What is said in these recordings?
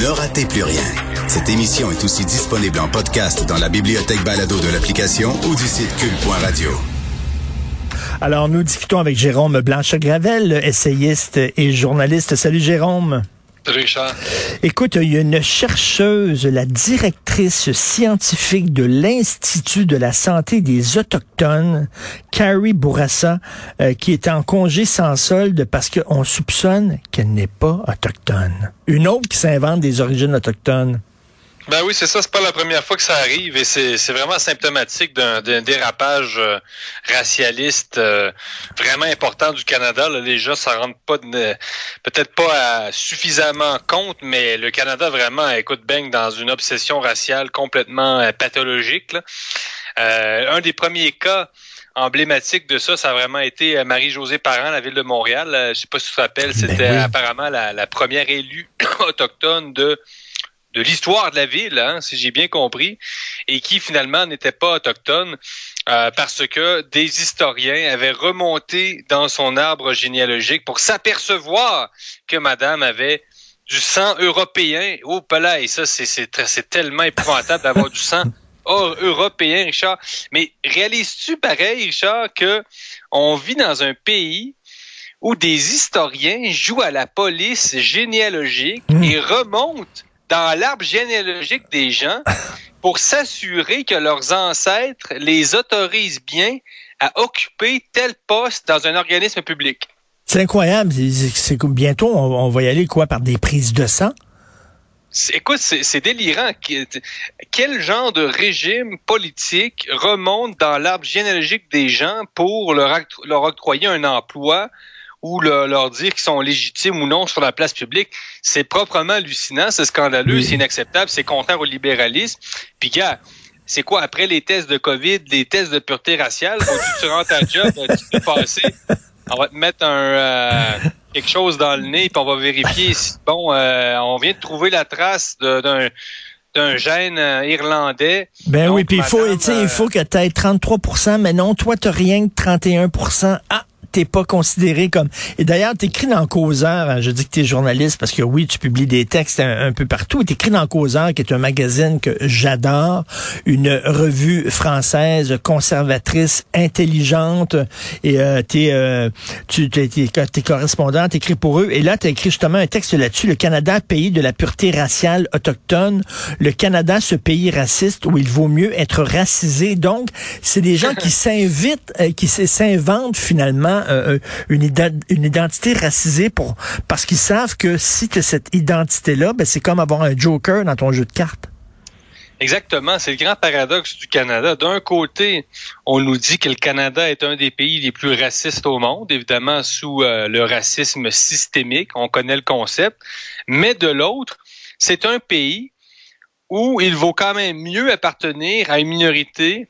Ne ratez plus rien. Cette émission est aussi disponible en podcast dans la bibliothèque balado de l'application ou du site cul.radio. Alors, nous discutons avec Jérôme Blanchet-Gravel, essayiste et journaliste. Salut Jérôme. Écoute, il y a une chercheuse, la directrice scientifique de l'Institut de la santé des Autochtones, Carrie Bourassa, euh, qui est en congé sans solde parce qu'on soupçonne qu'elle n'est pas autochtone. Une autre qui s'invente des origines autochtones. Ben oui, c'est ça, c'est pas la première fois que ça arrive et c'est vraiment symptomatique d'un dérapage euh, racialiste euh, vraiment important du Canada. Là, les gens s'en rendent pas peut-être pas à suffisamment compte, mais le Canada vraiment écoute baigne dans une obsession raciale complètement euh, pathologique. là. Euh, un des premiers cas emblématiques de ça, ça a vraiment été euh, Marie-Josée Parent, la ville de Montréal. Je sais pas si tu te rappelles, c'était Ben oui. apparemment la, la première élue autochtone de de l'histoire de la ville, hein, si j'ai bien compris, et qui finalement n'était pas autochtone euh, parce que des historiens avaient remonté dans son arbre généalogique pour s'apercevoir que Madame avait du sang européen. Oh, là, et ça, c'est c'est très- c'est tellement épouvantable d'avoir du sang hors européen, Richard. Mais réalises-tu pareil, Richard, que on vit dans un pays où des historiens jouent à la police généalogique Mm. et remontent dans l'arbre généalogique des gens pour s'assurer que leurs ancêtres les autorisent bien à occuper tel poste dans un organisme public. C'est incroyable. C'est- bientôt, on, on va y aller quoi par des prises de sang? Écoute, c'est délirant. Qu- Quel genre de régime politique remonte dans l'arbre généalogique des gens pour leur octroyer un emploi ou le- leur dire qu'ils sont légitimes ou non sur la place publique? C'est proprement hallucinant, c'est scandaleux, Oui. c'est inacceptable, c'est contraire au libéralisme. Puis gars, c'est quoi, après les tests de COVID, les tests de pureté raciale, faut que tu rentres à job, euh, tu peux passer, on va te mettre un... euh, quelque chose dans le nez, puis on va vérifier si bon, euh, on vient de trouver la trace d'un d'un gène euh, irlandais. Ben Donc, oui, puis il faut, madame, tu sais, euh, il faut que tu aies 33% mais non, toi, tu rien que 31 Ah, t'es pas considéré comme... Et d'ailleurs, t'écris dans Causeur, hein, je dis que t'es journaliste parce que oui, tu publies des textes un, un peu partout. T'écris dans Causeur, qui est un magazine que j'adore, une revue française conservatrice, intelligente, et euh, t'es, euh, tu t'es, t'es, t'es correspondant, t'écris pour eux, et là, t'as écrit justement un texte là-dessus, le Canada, pays de la pureté raciale autochtone, le Canada, ce pays raciste où il vaut mieux être racisé. Donc, c'est des gens qui s'invitent, euh, qui s'inventent finalement euh, euh, une, identité racisée parce qu'ils savent que si tu as cette identité-là, ben, c'est comme avoir un joker dans ton jeu de cartes. Exactement, c'est le grand paradoxe du Canada. D'un côté, on nous dit que le Canada est un des pays les plus racistes au monde, évidemment sous euh, le racisme systémique, on connaît le concept, mais de l'autre, c'est un pays où il vaut quand même mieux appartenir à une minorité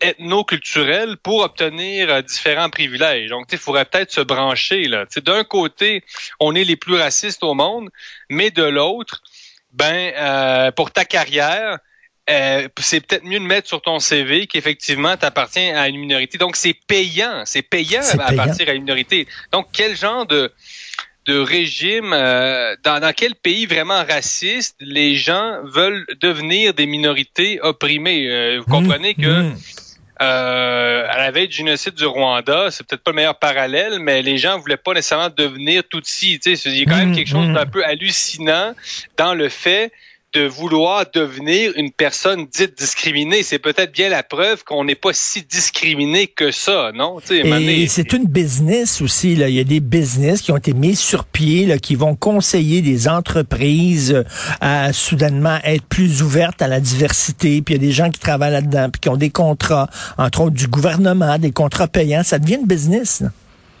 ethno-culturelle pour obtenir euh, différents privilèges. Donc, il faudrait peut-être se brancher. là. D'un côté, on est les plus racistes au monde, mais de l'autre, ben, euh, pour ta carrière, euh, c'est peut-être mieux de mettre sur ton CV qu'effectivement tu appartiens à une minorité. Donc c'est payant, c'est payant C'est à payant. partir à une minorité. Donc quel genre de de régime euh, dans, dans quel pays vraiment raciste les gens veulent devenir des minorités opprimées? Euh, Vous comprenez que Mmh. euh, à la veille du génocide du Rwanda, c'est peut-être pas le meilleur parallèle, mais les gens voulaient pas nécessairement devenir Tutsi. Tu sais, il y a quand même Mmh, quelque chose d'un peu hallucinant dans le fait de vouloir devenir une personne dite discriminée. C'est peut-être bien la preuve qu'on n'est pas si discriminé que ça, non? C'est une business aussi. Il y a des business qui ont été mis sur pied, qui vont conseiller des entreprises à soudainement être plus ouvertes à la diversité. Puis il y a des gens qui travaillent là-dedans, puis qui ont des contrats, entre autres du gouvernement, des contrats payants. Ça devient une business.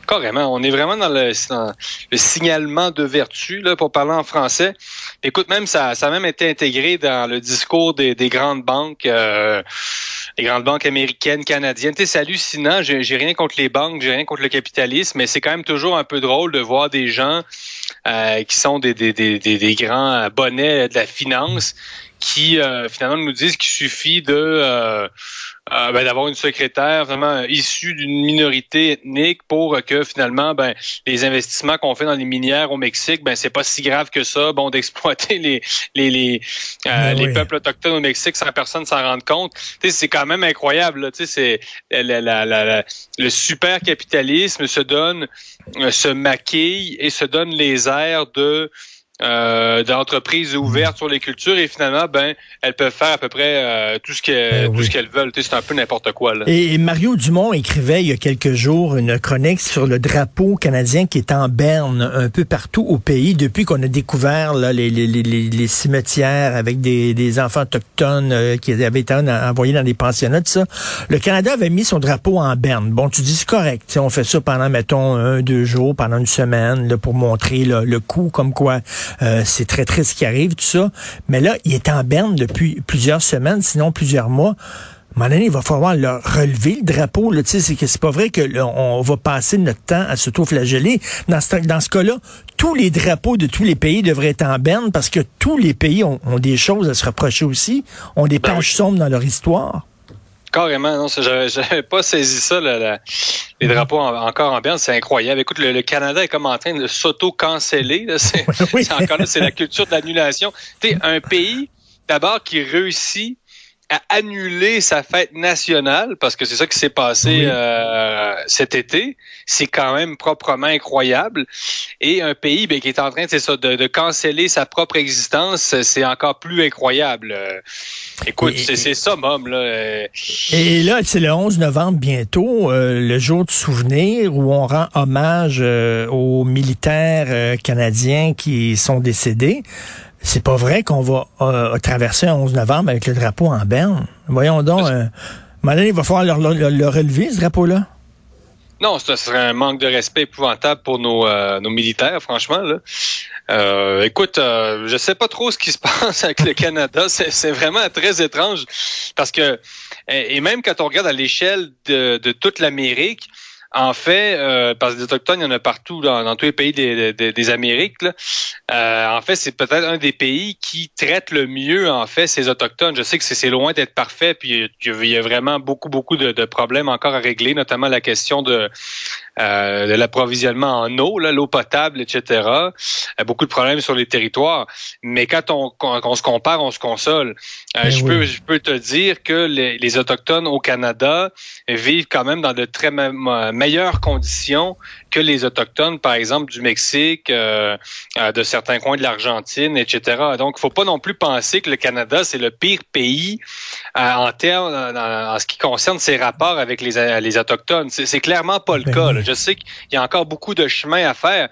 Carrément, on est vraiment dans le, signalement de vertu, là, pour parler en français. Écoute, même ça, ça a même été intégré dans le discours des, des grandes banques, euh, les grandes banques américaines, canadiennes. C'est hallucinant. J'ai rien contre les banques, j'ai rien contre le capitalisme, mais c'est quand même toujours un peu drôle de voir des gens euh, qui sont des, des, des, des, des grands bonnets de la finance qui euh, finalement nous disent qu'il suffit de euh, euh, ben, d'avoir une secrétaire vraiment issue d'une minorité ethnique pour que finalement ben les investissements qu'on fait dans les minières au Mexique ben c'est pas si grave que ça bon d'exploiter les les les, euh, Ben les peuples autochtones au Mexique sans personne s'en rendre compte tu sais c'est quand même incroyable là. tu sais c'est la- la- la- la- le super capitalisme se donne euh, se maquille et se donne les airs de euh, d'entreprises ouvertes sur les cultures et finalement ben elles peuvent faire à peu près euh, tout ce qu'elles Ben tout ce qu'elles veulent Tu sais, c'est un peu n'importe quoi là Et et Mario Dumont écrivait il y a quelques jours une chronique sur le drapeau canadien qui est en berne un peu partout au pays depuis qu'on a découvert là, les, les, les, les- cimetières avec des, des enfants autochtones euh, qui avaient été en- envoyés dans des pensionnats, tout ça. Le Canada avait mis son drapeau en berne. Bon, tu dis c'est correct. tu sais, On fait ça pendant, mettons, un, deux jours, pendant une semaine, là, pour montrer là, le coup, comme quoi euh, c'est très triste ce qui arrive, tout ça. Mais là, il est en berne depuis plusieurs semaines, sinon plusieurs mois. À un moment donné, il va falloir le relever, le drapeau. Là, Tu sais, c'est que c'est pas vrai que là, on va passer notre temps à s'auto-flageller. Dans ce, dans ce cas-là, tous les drapeaux de tous les pays devraient être en berne parce que tous les pays ont, ont des choses à se reprocher aussi, ont des Ben pages oui. sombres dans leur histoire. Carrément, non, j'avais, j'avais pas saisi ça, le- le- les drapeaux en- encore en berne, c'est incroyable. Écoute, le, le Canada est comme en train de s'auto-canceller. là. C'est, Oui. encore là, c'est la culture de l'annulation. Tu un pays, d'abord, qui réussit à annuler sa fête nationale, parce que c'est ça qui s'est passé Oui. euh, cet été, c'est quand même proprement incroyable. Et un pays ben, qui est en train c'est ça, de, de canceller sa propre existence, c'est encore plus incroyable. Euh, écoute, c'est, ça, Mom. Là. Euh, Et là, c'est le 11 novembre bientôt, euh, le jour de souvenir où on rend hommage euh, aux militaires euh, canadiens qui sont décédés. C'est pas vrai qu'on va euh, traverser un 11 novembre avec le drapeau en berne. Voyons donc. Euh, donné, il va falloir le, le- le relever, ce drapeau-là. Non, ce serait un manque de respect épouvantable pour nos, euh, nos militaires, franchement. Là. Euh, écoute, euh, je sais pas trop ce qui se passe avec le Canada. C'est vraiment très étrange parce que et et même quand on regarde à l'échelle de, de toute l'Amérique, en fait, euh, parce que des autochtones, il y en a partout dans, dans tous les pays des, des, des Amériques. Là. Euh, en fait, c'est peut-être un des pays qui traite le mieux en fait ces autochtones. Je sais que c'est- loin d'être parfait, puis il y a- vraiment beaucoup beaucoup de, de problèmes encore à régler, notamment la question de euh, de l'approvisionnement en eau, l'eau potable, etc. Euh, beaucoup de problèmes sur les territoires. Mais quand on, quand on se compare, on se console. Euh, Ben je, oui. peux, je peux te dire que les, les Autochtones au Canada vivent quand même dans de très meilleures conditions que les Autochtones, par exemple, du Mexique, euh, euh, de certains coins de l'Argentine, etc. Donc, il faut pas non plus penser que le Canada, c'est le pire pays euh, en termes, en, en ce qui concerne ses rapports avec les, euh, les Autochtones. C'est clairement pas le Ben cas. là. Je sais qu'il y a encore beaucoup de chemin à faire,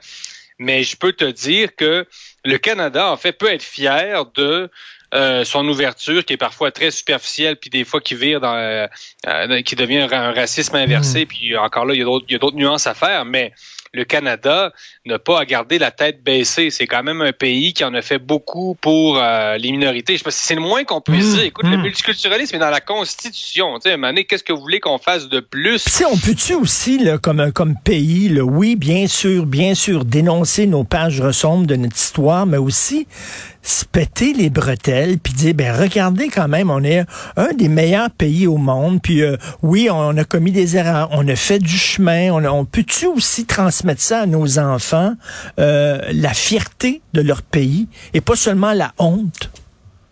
mais je peux te dire que le Canada, en fait, peut être fier de euh, son ouverture, qui est parfois très superficielle, puis des fois qui vire dans, euh, euh, qui devient un, ra- un racisme inversé, puis encore là, il y a d'autres- il y a d'autres nuances à faire, mais le Canada n'a pas à garder la tête baissée. C'est quand même un pays qui en a fait beaucoup pour euh, les minorités. Je sais pas si c'est le moins qu'on puisse Mmh, dire. Écoute, le mmh. multiculturalisme est dans la Constitution. Tu sais, qu'est-ce que vous voulez qu'on fasse de plus? Sais, on peut-tu aussi, là, comme, comme pays, là, oui, bien sûr, bien sûr, dénoncer nos pages ressombres de notre histoire, mais aussi se péter les bretelles, puis dire, ben regardez quand même, on est un des meilleurs pays au monde, puis euh, oui, on a commis des erreurs, on a fait du chemin, on, peut-tu aussi transmettre ça à nos enfants, euh, la fierté de leur pays, et pas seulement la honte?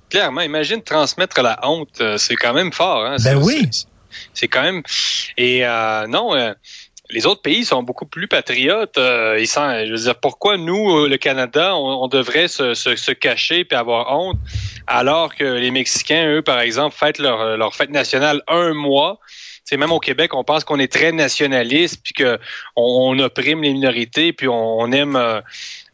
Clairement, imagine transmettre la honte. euh, C'est quand même fort. Hein? Ben C'est- oui. c'est- C'est quand même et euh, non. Euh, les autres pays sont beaucoup plus patriotes. Euh, ils sont, je veux dire, pourquoi nous, le Canada, on, devrait se, se, se, cacher puis avoir honte, alors que les Mexicains, eux, par exemple, fêtent leur, leur fête nationale un mois? C'est même au Québec, on pense qu'on est très nationaliste, puis que on, opprime les minorités, puis on, aime euh,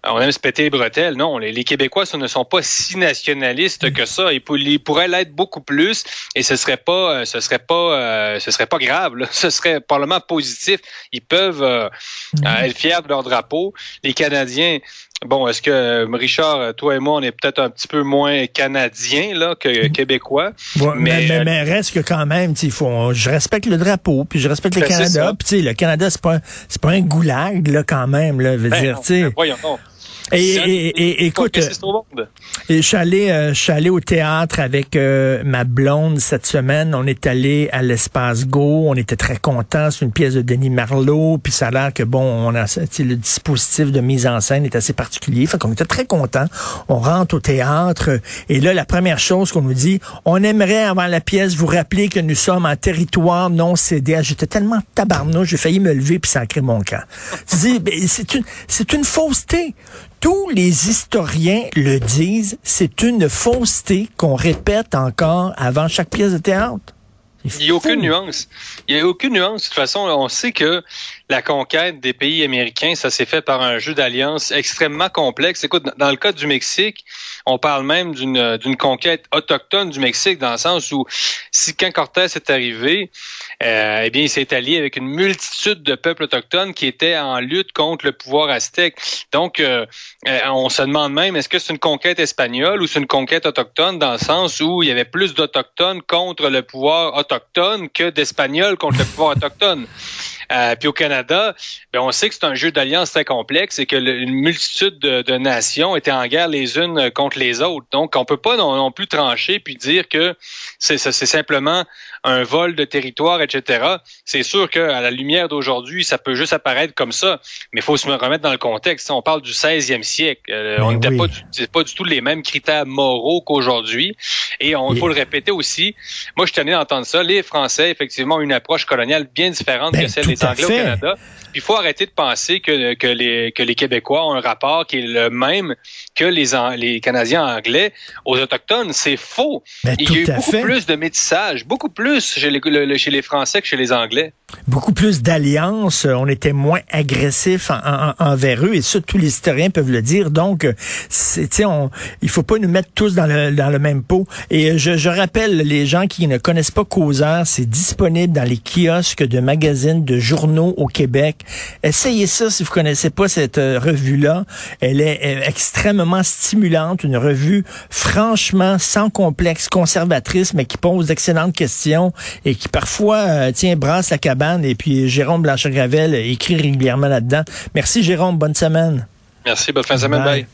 on aime se péter les bretelles. Non, les, Québécois ce ne sont pas si nationalistes que ça. Ils, pourraient l'être beaucoup plus, et ce serait pas, euh, ce serait pas, euh, ce serait pas grave. Ce serait probablement positif. Ils peuvent mm-hmm. être fiers de leur drapeau. Les Canadiens Bon, est-ce que euh, Richard, toi et moi, on est peut-être un petit peu moins canadiens là que mm-hmm. québécois. mais, mais, mais, reste que quand même, il faut, je respecte le drapeau, puis je respecte le ben, Canada. Puis le Canada, c'est pas, c'est pas un goulag là quand même là, veut ben dire, tu ben, voyons et, et, et, écoute, euh, je suis allé, euh, je suis allé au théâtre avec euh, ma blonde cette semaine. On est allé à l'espace Go. On était très contents. C'est une pièce de Denis Marlowe. Puis ça a l'air que bon, on a le dispositif de mise en scène est assez particulier. Fait qu'on était très contents. On rentre au théâtre et là, la première chose qu'on nous dit, on aimerait avant la pièce vous rappeler que nous sommes en territoire non cédé. Ah, j'étais tellement tabarnouche, j'ai failli me lever puis sacrer mon camp. Tu dis, c'est une, c'est une fausseté tous les historiens le disent, c'est une fausseté qu'on répète encore avant chaque pièce de théâtre. Il n'y a aucune nuance. Il n'y a aucune nuance. De toute façon, on sait que la conquête des pays américains, ça s'est fait par un jeu d'alliance extrêmement complexe. Écoute, dans le cas du Mexique, on parle même d'une conquête autochtone du Mexique, dans le sens où si quand Cortés est arrivé, euh, eh bien, il s'est allié avec une multitude de peuples autochtones qui étaient en lutte contre le pouvoir aztèque. Donc, euh, euh, on se demande même, est-ce que c'est une conquête espagnole ou c'est une conquête autochtone dans le sens où il y avait plus d'autochtones contre le pouvoir autochtone que d'Espagnols contre le pouvoir autochtone? Euh, puis au Canada, ben on sait que c'est un jeu d'alliance très complexe et que une multitude de, nations étaient en guerre les unes contre les autres. Donc, on peut pas non, plus trancher puis dire que c'est simplement un vol de territoire, etc. C'est sûr qu'à la lumière d'aujourd'hui, ça peut juste apparaître comme ça, mais il faut se remettre dans le contexte. On parle du 16e siècle. Euh, on n'était pas, du, pas du tout les mêmes critères moraux qu'aujourd'hui. Et on faut le répéter aussi. Moi, je tenais à entendre ça. Les Français, effectivement, ont une approche coloniale bien différente que ben, celle des Anglais au Canada il faut arrêter de penser que, que, les, que les Québécois ont un rapport qui est le même que les, les Canadiens anglais aux Autochtones. C'est faux. Ben, il y a eu beaucoup plus de métissage, beaucoup plus chez les, chez les Français que chez les Anglais. Beaucoup plus d'alliances. On était moins agressif envers eux et ça, tous les historiens peuvent le dire. Donc, on, il faut pas nous mettre tous dans le, dans le même pot. Et je, je rappelle, les gens qui ne connaissent pas Causeur, c'est disponible dans les kiosques de magazines, de journaux au Québec. Essayez ça si vous connaissez pas cette euh, revue-là. Elle est extrêmement stimulante, une revue franchement sans complexe, conservatrice, mais qui pose d'excellentes questions et qui parfois, euh, tient, brasse la cabane. Et puis Jérôme Blanchard-Gravel écrit régulièrement là-dedans. Merci Jérôme, bonne semaine. Merci, bonne fin de semaine, bye.